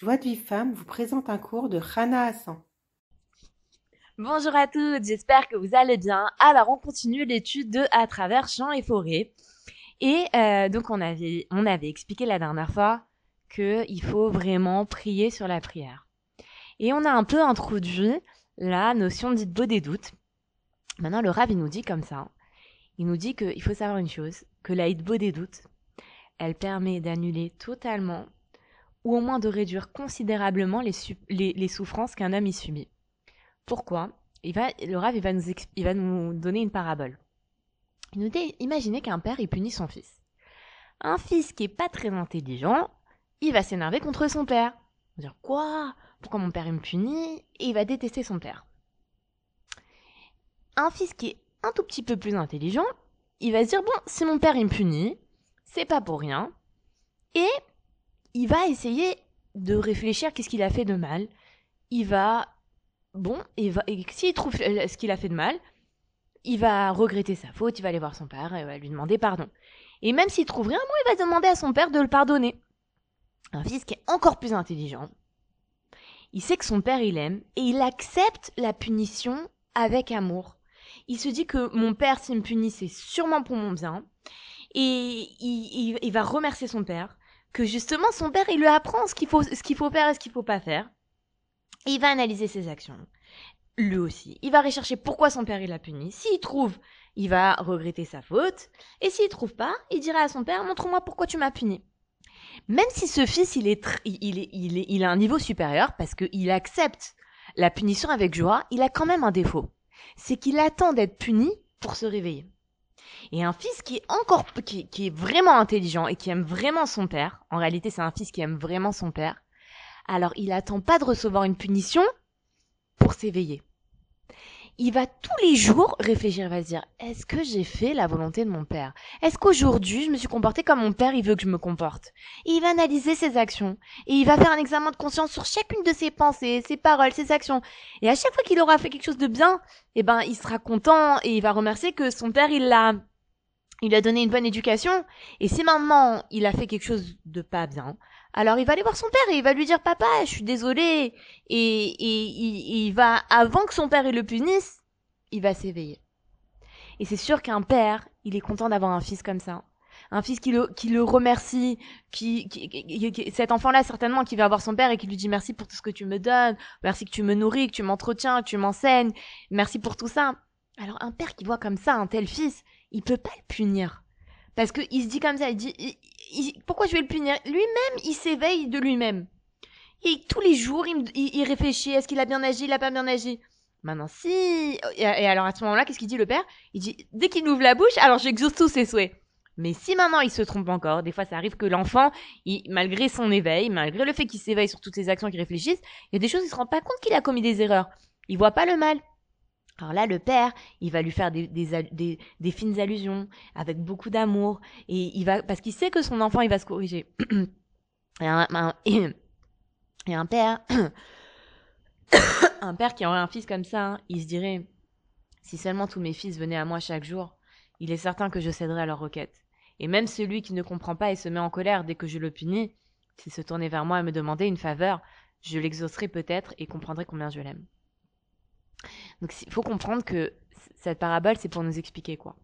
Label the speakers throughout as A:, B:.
A: Joie de vie vous présente un cours de Rana Hassan.
B: Bonjour à toutes, j'espère que vous allez bien. Alors on continue l'étude de À travers champs et forêts. Et euh, donc on avait, expliqué la dernière fois qu'il faut vraiment prier sur la prière. Et on a un peu introduit la notion dite des doutes. Maintenant le Rav nous dit comme ça. Il nous dit qu'il faut savoir une chose, que la des doutes, elle permet d'annuler totalement ou au moins de réduire considérablement les, souffrances qu'un homme y subit. Pourquoi? Le Rav il va, nous donner une parabole. Il nous dit, imaginez qu'un père il punit son fils. Un fils qui est pas très intelligent, il va s'énerver contre son père. Dire quoi? Pourquoi mon père il me punit? Et il va détester son père. Un fils qui est un tout petit peu plus intelligent, il va se dire bon, si mon père il me punit, c'est pas pour rien. Et il va essayer de réfléchir qu'est-ce qu'il a fait de mal. Il va, bon, et, va, s'il trouve ce qu'il a fait de mal, il va regretter sa faute, il va aller voir son père et lui demander pardon. Et même s'il trouve rien, il va demander à son père de le pardonner. Un fils qui est encore plus intelligent. Il sait que son père il aime et il accepte la punition avec amour. Il se dit que mon père s'il me punit c'est sûrement pour mon bien et il va remercier son père que justement son père il lui apprend ce qu'il faut ce qu'il faut faire et ce qu'il faut pas faire. Il va analyser ses actions. Lui aussi, il va rechercher pourquoi son père il l'a puni. S'il trouve, il va regretter sa faute. Et s'il trouve pas, il dira à son père montre-moi pourquoi tu m'as puni. Même si ce fils il est, il il est, il a un niveau supérieur parce qu'il accepte la punition avec joie, il a quand même un défaut. C'est qu'il attend d'être puni pour se réveiller. Et un fils qui est encore, qui, est vraiment intelligent et qui aime vraiment son père, en réalité c'est un fils qui aime vraiment son père, alors il attend pas de recevoir une punition pour s'éveiller. Il va tous les jours réfléchir, il va se dire, est-ce que j'ai fait la volonté de mon père? Est-ce qu'aujourd'hui je me suis comporté comme mon père il veut que je me comporte? Il va analyser ses actions. Et il va faire un examen de conscience sur chacune de ses pensées, ses paroles, ses actions. Et à chaque fois qu'il aura fait quelque chose de bien, eh ben il sera content et il va remercier que son père il l'a il a donné une bonne éducation, et si maintenant il a fait quelque chose de pas bien, alors il va aller voir son père et il va lui dire papa, je suis désolé, et, et, il va avant que son père il le punisse, il va s'éveiller. Et c'est sûr qu'un père, il est content d'avoir un fils comme ça. Un fils qui le, qui le remercie, qui, qui, cet enfant-là certainement qui va avoir son père et qui lui dit merci pour tout ce que tu me donnes, merci que tu me nourris, que tu m'entretiens, que tu m'enseignes, merci pour tout ça. Alors un père qui voit comme ça un tel fils, il peut pas le punir. Parce que il se dit comme ça, il dit, pourquoi je vais le punir? Lui-même, il s'éveille de lui-même. Et tous les jours, il, réfléchit, est-ce qu'il a bien agi, il a pas bien agi? Maintenant, si... Et, alors à ce moment-là, qu'est-ce qu'il dit le père? Il dit, dès qu'il ouvre la bouche, alors j'exauce tous ses souhaits. Mais si maintenant il se trompe encore, des fois ça arrive que l'enfant, malgré son éveil, malgré le fait qu'il s'éveille sur toutes ses actions, qu'il réfléchisse, il y a des choses, il se rend pas compte qu'il a commis des erreurs. Il voit pas le mal. Alors là, le père, il va lui faire des, fines allusions, avec beaucoup d'amour, et il va, parce qu'il sait que son enfant, il va se corriger. et, un, un père, un père qui aurait un fils comme ça, hein, il se dirait, si seulement tous mes fils venaient à moi chaque jour, il est certain que je céderais à leurs requêtes. Et même celui qui ne comprend pas et se met en colère dès que je le punis, s'il se tournait vers moi et me demandait une faveur, je l'exaucerais peut-être et comprendrais combien je l'aime. Donc il faut comprendre que cette parabole, c'est pour nous expliquer quoi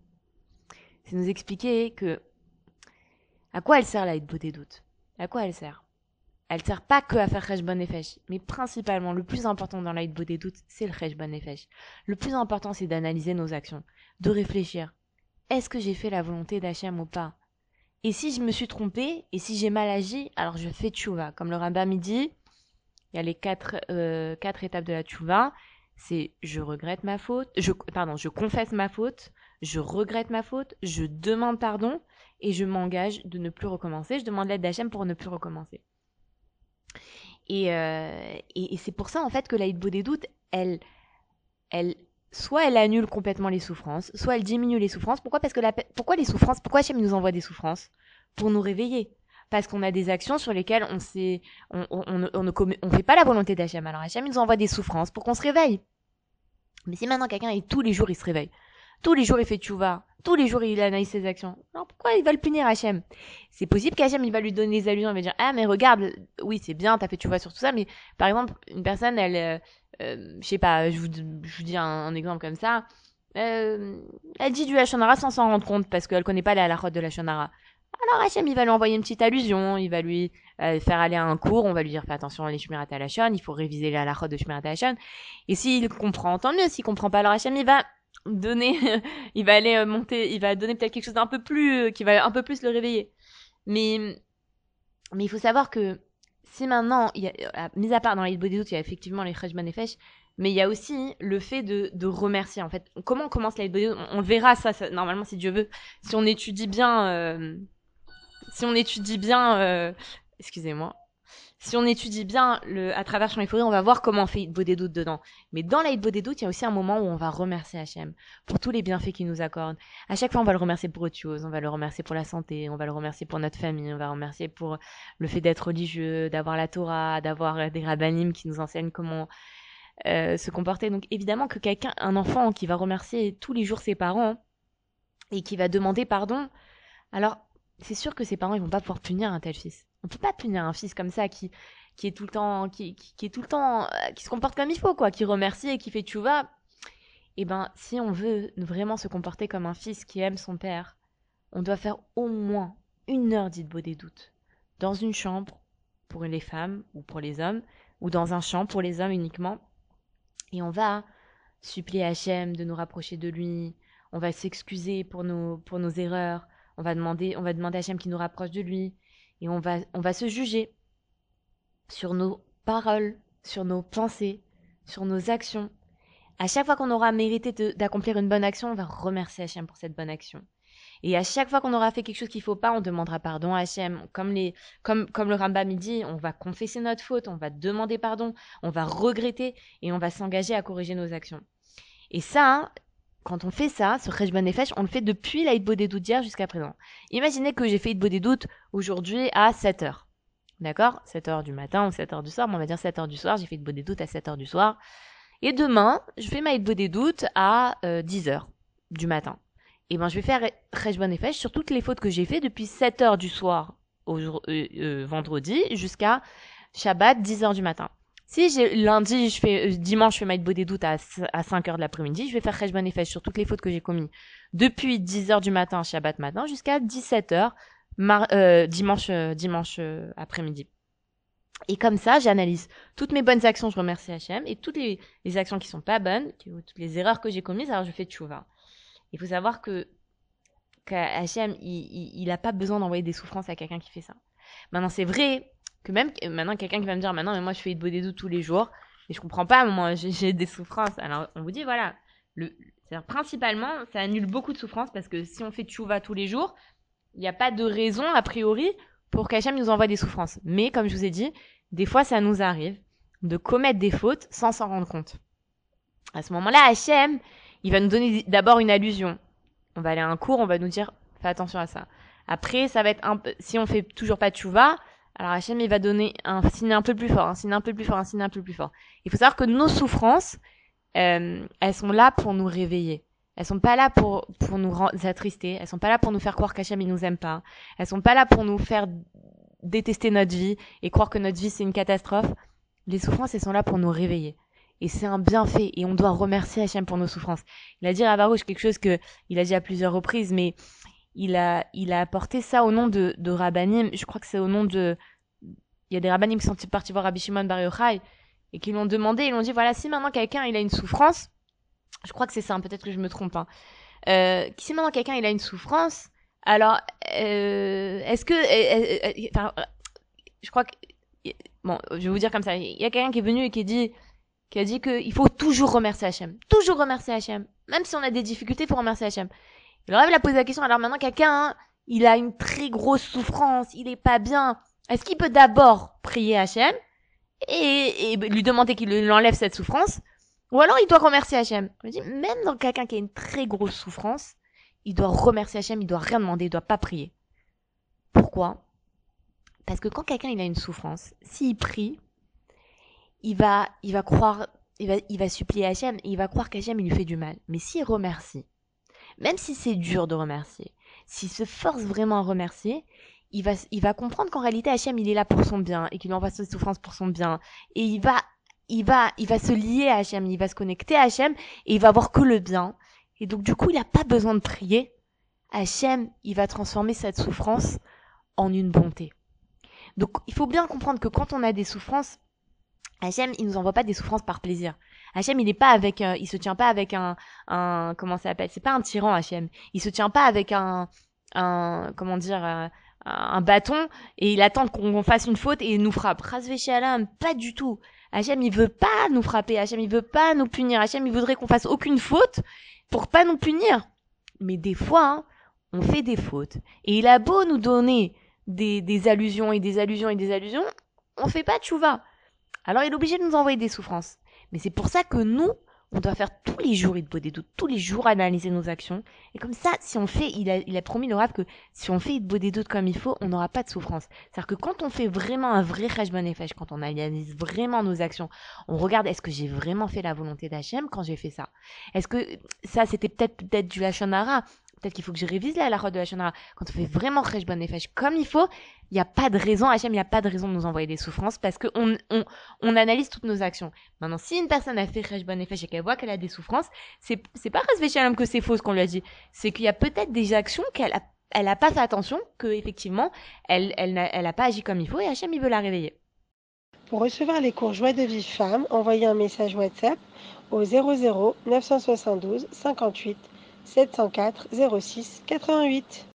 B: C'est nous expliquer que à quoi elle sert la beauté doute À quoi elle sert? Elle sert pas que à faire bon Nefesh, mais principalement le plus important dans la beauté doute, c'est le bon Nefesh. Le plus important, c'est d'analyser nos actions, de réfléchir. Est-ce que j'ai fait la volonté d'Hachem ou pas? Et si je me suis trompé, et si j'ai mal agi, alors je fais tchouva. Comme le rabbin me dit, il y a les quatre, euh, quatre étapes de la tchouva c'est je regrette ma faute, je, pardon, je confesse ma faute, je regrette ma faute, je demande pardon et je m'engage de ne plus recommencer. Je demande l'aide d'Hachem pour ne plus recommencer. Et, euh, et, c'est pour ça en fait que la des doutes, elle, elle, soit elle annule complètement les souffrances, soit elle diminue les souffrances. Pourquoi? Parce que la, pourquoi les souffrances? Pourquoi Hachem nous envoie des souffrances? Pour nous réveiller parce qu'on a des actions sur lesquelles on on, on, ne fait pas la volonté d'Hachem. Alors Hachem, il nous envoie des souffrances pour qu'on se réveille. Mais si maintenant quelqu'un, et tous les jours, il se réveille, tous les jours il fait tchouva, tous les jours il analyse ses actions. Alors pourquoi il va le punir Hachem? C'est possible qu'Hachem il va lui donner des allusions, il va dire ah mais regarde, oui c'est bien, t'as fait tchouva sur tout ça, mais par exemple une personne elle, euh, euh, je sais pas, je vous, dis un, exemple comme ça, euh, elle dit du Hachonara sans s'en rendre compte parce qu'elle connaît pas la halachot de la. Alors Hachem, il va lui envoyer une petite allusion, il va lui euh, faire aller à un cours, on va lui dire fais attention les Shmirat Halachon, il faut réviser la halachot de Shmirat Halachon. Et s'il comprend, tant mieux. S'il comprend pas, alors Hachem, il va donner, il va aller euh, monter, il va donner peut-être quelque chose d'un peu plus, euh, qui va un peu plus le réveiller. Mais, mais il faut savoir que si maintenant, il y a, euh, mis à part dans les doutes, il y a effectivement les Cheshman et Fesh, mais il y a aussi le fait de, de remercier en fait. Comment on commence la on, on verra ça, ça, normalement si Dieu veut, si on étudie bien, euh, si on étudie bien, euh, excusez-moi, si on étudie bien le, à travers Champ Forêt, on va voir comment on fait des doutes dedans. Mais dans la des doutes, il y a aussi un moment où on va remercier Hachem pour tous les bienfaits qu'il nous accorde. À chaque fois, on va le remercier pour autre chose. On va le remercier pour la santé, on va le remercier pour notre famille, on va le remercier pour le fait d'être religieux, d'avoir la Torah, d'avoir des rabbinim qui nous enseignent comment euh, se comporter. Donc évidemment que quelqu'un, un enfant qui va remercier tous les jours ses parents et qui va demander pardon, alors c'est sûr que ses parents ils vont pas pouvoir punir un tel fils. On peut pas punir un fils comme ça qui qui est tout le temps qui, qui, qui est tout le temps euh, qui se comporte comme il faut quoi, qui remercie et qui fait tchouva. Eh ben si on veut vraiment se comporter comme un fils qui aime son père, on doit faire au moins une heure d'idbo des doutes dans une chambre pour les femmes ou pour les hommes ou dans un champ pour les hommes uniquement et on va supplier Hachem de nous rapprocher de lui. On va s'excuser pour nos, pour nos erreurs. On va demander, on va demander à Hachem qui nous rapproche de lui. Et on va, on va se juger sur nos paroles, sur nos pensées, sur nos actions. À chaque fois qu'on aura mérité d'accomplir une bonne action, on va remercier Hachem pour cette bonne action. Et à chaque fois qu'on aura fait quelque chose qu'il faut pas, on demandera pardon à Hachem. Comme, les, comme, comme le Rambam dit, on va confesser notre faute, on va demander pardon, on va regretter et on va s'engager à corriger nos actions. Et ça, quand on fait ça, ce Rejban Nefesh, on le fait depuis la Hitbo des doutes d'hier jusqu'à présent. Imaginez que j'ai fait Hitbo des doutes aujourd'hui à 7 heures. D'accord? 7 heures du matin ou 7 heures du soir, mais on va dire 7 heures du soir, j'ai fait Hitbo des doutes à 7 heures du soir. Et demain, je fais ma Hitbo des doutes à euh, 10 heures du matin et ben je vais faire Rejban et Fesh sur toutes les fautes que j'ai fait depuis 7 heures du soir euh, euh, vendredi jusqu'à Shabbat 10 heures du matin. Si j'ai lundi, je fais euh, dimanche, je fais Maïd des doutes à, à 5 heures de l'après-midi, je vais faire Rejban et sur toutes les fautes que j'ai commises depuis 10 heures du matin, Shabbat matin, jusqu'à 17 heures euh, dimanche, dimanche après-midi. Et comme ça, j'analyse toutes mes bonnes actions, je remercie Hachem, et toutes les, les actions qui sont pas bonnes, toutes les erreurs que j'ai commises, alors je fais tchouva. Il faut savoir que qu'Hachem, il n'a pas besoin d'envoyer des souffrances à quelqu'un qui fait ça. Maintenant, c'est vrai que même maintenant, quelqu'un qui va me dire, maintenant, mais moi, je fais de des tous les jours, et je comprends pas, moi, j'ai des souffrances. Alors, on vous dit, voilà, le, principalement, ça annule beaucoup de souffrances, parce que si on fait tchouva tous les jours, il n'y a pas de raison, a priori, pour qu'Hachem nous envoie des souffrances. Mais, comme je vous ai dit, des fois, ça nous arrive de commettre des fautes sans s'en rendre compte. À ce moment-là, Hachem, il va nous donner d'abord une allusion. On va aller à un cours, on va nous dire fais attention à ça. Après, ça va être un peu, si on fait toujours pas de chouva, alors Hachem il va donner un signe un peu plus fort, un signe un peu plus fort, un signe un peu plus fort. Il faut savoir que nos souffrances, euh, elles sont là pour nous réveiller. Elles sont pas là pour pour nous attrister. Elles sont pas là pour nous faire croire qu'Hachem il nous aime pas. Elles sont pas là pour nous faire détester notre vie et croire que notre vie c'est une catastrophe. Les souffrances, elles sont là pour nous réveiller et c'est un bienfait et on doit remercier Hachem pour nos souffrances. Il a dit à Baruch quelque chose que il a dit à plusieurs reprises, mais il a il a apporté ça au nom de de Rabbanim. Je crois que c'est au nom de il y a des Rabbanim qui sont partis voir Rabbi Shimon Bar Yochai et qui l'ont demandé. Ils l'ont dit voilà si maintenant quelqu'un il a une souffrance, je crois que c'est ça. Peut-être que je me trompe. Hein. Euh, si maintenant quelqu'un il a une souffrance, alors euh, est-ce que euh, enfin je crois que bon je vais vous dire comme ça. Il y a quelqu'un qui est venu et qui dit qui a dit qu'il faut toujours remercier Hachem. Toujours remercier Hachem. Même si on a des difficultés, il faut remercier Hachem. Le Rav a posé la question, alors maintenant quelqu'un, hein, il a une très grosse souffrance, il est pas bien. Est-ce qu'il peut d'abord prier Hachem et, et lui demander qu'il enlève cette souffrance Ou alors il doit remercier Hachem Je me dis, même dans quelqu'un qui a une très grosse souffrance, il doit remercier Hachem, il doit rien demander, il doit pas prier. Pourquoi? Parce que quand quelqu'un il a une souffrance, s'il prie, il va, il va croire, il va, il va supplier Hachem, et il va croire qu'Hachem, il lui fait du mal. Mais s'il remercie, même si c'est dur de remercier, s'il se force vraiment à remercier, il va, il va comprendre qu'en réalité Hachem il est là pour son bien et qu'il envoie ses souffrances pour son bien et il va, il va, il va se lier à Hachem, il va se connecter à Hachem et il va voir que le bien. Et donc du coup il n'a pas besoin de prier. Hachem il va transformer cette souffrance en une bonté. Donc il faut bien comprendre que quand on a des souffrances, Hachem il nous envoie pas des souffrances par plaisir. Hachem, il est pas avec, euh, il se tient pas avec un, un, comment ça s'appelle? C'est pas un tyran, Hachem. Il se tient pas avec un, un, comment dire, euh, un bâton et il attend qu'on fasse une faute et il nous frappe. Rasvé Shalom, pas du tout. Hachem, il veut pas nous frapper. Hachem, il veut pas nous punir. Hachem, il voudrait qu'on fasse aucune faute pour pas nous punir. Mais des fois, hein, on fait des fautes. Et il a beau nous donner des, des allusions et des allusions et des allusions, on fait pas de chouva. Alors il est obligé de nous envoyer des souffrances. Mais c'est pour ça que nous, on doit faire tous les jours Idbo des doutes, tous les jours analyser nos actions. Et comme ça, si on fait, il a, il a promis le rap que si on fait des doutes comme il faut, on n'aura pas de souffrance. C'est-à-dire que quand on fait vraiment un vrai Khashban Efesh, quand on analyse vraiment nos actions, on regarde est-ce que j'ai vraiment fait la volonté d'Hachem quand j'ai fait ça? Est-ce que ça, c'était peut-être peut-être du Hachonara Peut-être qu'il faut que je révise la halachot de Hachonara. Quand on fait vraiment Khashban Efesh comme il faut, il n'y a pas de raison, Hachem, il n'y a pas de raison de nous envoyer des souffrances parce que on, on, analyse toutes nos actions. Maintenant, si une personne a fait Khashban Efesh et qu'elle voit qu'elle a des souffrances, c'est, c'est pas Rasvé Shalom que c'est faux ce qu'on lui a dit. C'est qu'il y a peut-être des actions qu'elle a, elle a pas fait attention, que effectivement, elle, elle n'a, elle a pas agi comme il faut et Hachem, il veut la réveiller.
A: Pour recevoir les cours Joie de vie femme, envoyez un message WhatsApp au 00 972 58 704 06 88.